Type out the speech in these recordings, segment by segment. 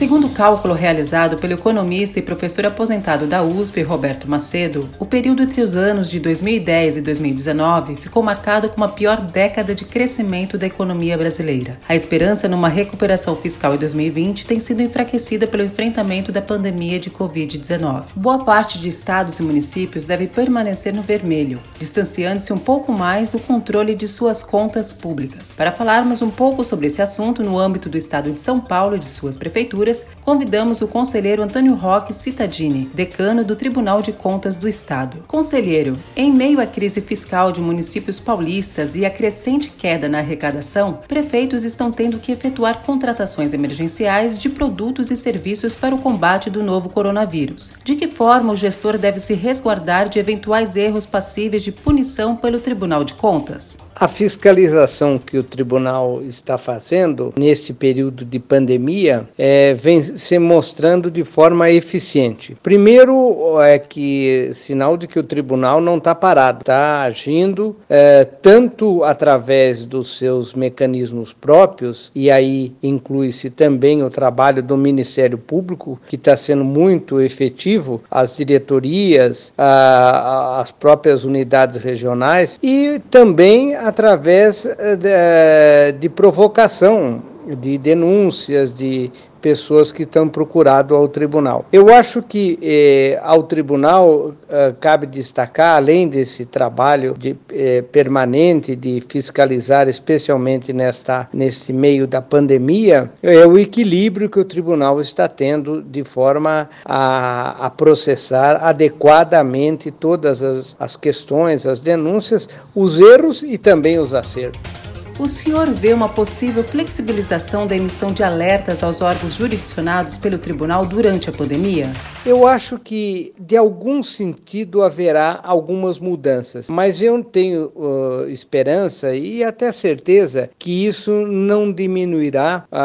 Segundo o cálculo realizado pelo economista e professor aposentado da USP, Roberto Macedo, o período entre os anos de 2010 e 2019 ficou marcado como a pior década de crescimento da economia brasileira. A esperança numa recuperação fiscal em 2020 tem sido enfraquecida pelo enfrentamento da pandemia de Covid-19. Boa parte de estados e municípios deve permanecer no vermelho, distanciando-se um pouco mais do controle de suas contas públicas. Para falarmos um pouco sobre esse assunto no âmbito do estado de São Paulo e de suas prefeituras, convidamos o conselheiro Antônio Roque Citadini, decano do Tribunal de Contas do Estado. Conselheiro, em meio à crise fiscal de municípios paulistas e à crescente queda na arrecadação, prefeitos estão tendo que efetuar contratações emergenciais de produtos e serviços para o combate do novo coronavírus. De que forma o gestor deve se resguardar de eventuais erros passíveis de punição pelo Tribunal de Contas? A fiscalização que o tribunal está fazendo neste período de pandemia é, vem se mostrando de forma eficiente. Primeiro, é que sinal de que o tribunal não está parado, está agindo é, tanto através dos seus mecanismos próprios, e aí inclui-se também o trabalho do Ministério Público, que está sendo muito efetivo, as diretorias, a, as próprias unidades regionais, e também a através eh, de, eh, de provocação, de denúncias, de pessoas que estão procurado ao tribunal. Eu acho que eh, ao tribunal eh, cabe destacar, além desse trabalho de, eh, permanente de fiscalizar, especialmente nesta nesse meio da pandemia, é o equilíbrio que o tribunal está tendo de forma a, a processar adequadamente todas as, as questões, as denúncias, os erros e também os acertos. O senhor vê uma possível flexibilização da emissão de alertas aos órgãos jurisdicionados pelo tribunal durante a pandemia? Eu acho que, de algum sentido, haverá algumas mudanças, mas eu tenho uh, esperança e até certeza que isso não diminuirá uh,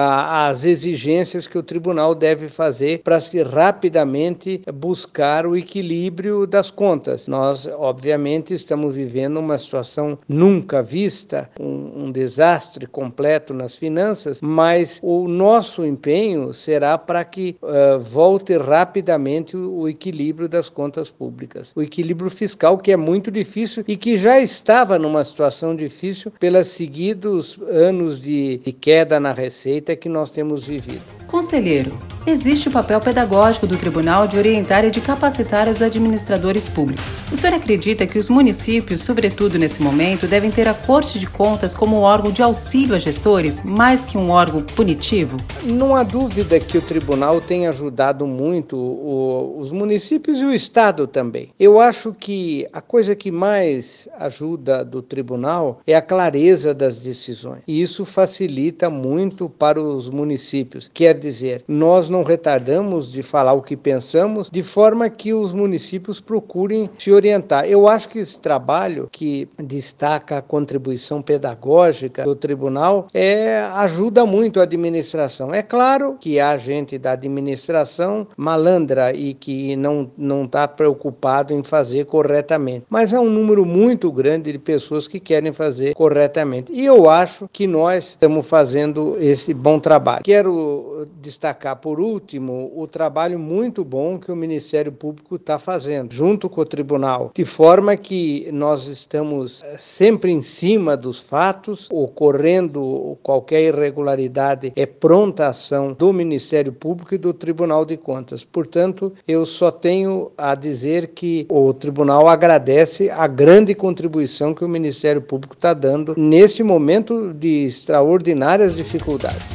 as exigências que o tribunal deve fazer para se rapidamente buscar o equilíbrio das contas. Nós, obviamente, estamos vivendo uma situação nunca vista, um, um desastre completo nas finanças, mas o nosso empenho será para que uh, volte rapidamente o, equilíbrio das contas públicas. O equilíbrio fiscal, que é muito difícil e que já estava numa situação difícil pelos seguidos anos de queda na receita que nós temos vivido. Conselheiro, existe o papel pedagógico do tribunal de orientar e de capacitar os administradores públicos. O senhor acredita que os municípios, sobretudo nesse momento, devem ter a Corte de Contas como órgão de auxílio a gestores, mais que um órgão punitivo? Não há dúvida que o tribunal tem ajudado muito o, os municípios e o Estado também. Eu acho que a coisa que mais ajuda do tribunal é a clareza das decisões. E isso facilita muito para os municípios. Quer dizer, nós não retardamos de falar o que pensamos, de forma que os municípios procurem se orientar. Eu acho que esse trabalho que destaca a contribuição pedagógica do tribunal é, ajuda muito a administração. É claro que há gente da administração malandra e que não não está preocupado em fazer corretamente, mas há um número muito grande de pessoas que querem fazer corretamente. E eu acho que nós estamos fazendo esse bom trabalho. Quero destacar por último o trabalho muito bom que o Ministério Público está fazendo junto com o tribunal, de forma que nós estamos eh, sempre em cima dos fatos, ocorrendo qualquer irregularidade, é pronta ação do Ministério Público e do Tribunal de Contas. Portanto, eu só tenho a dizer que o tribunal agradece a grande contribuição que o Ministério Público está dando nesse momento de extraordinárias dificuldades.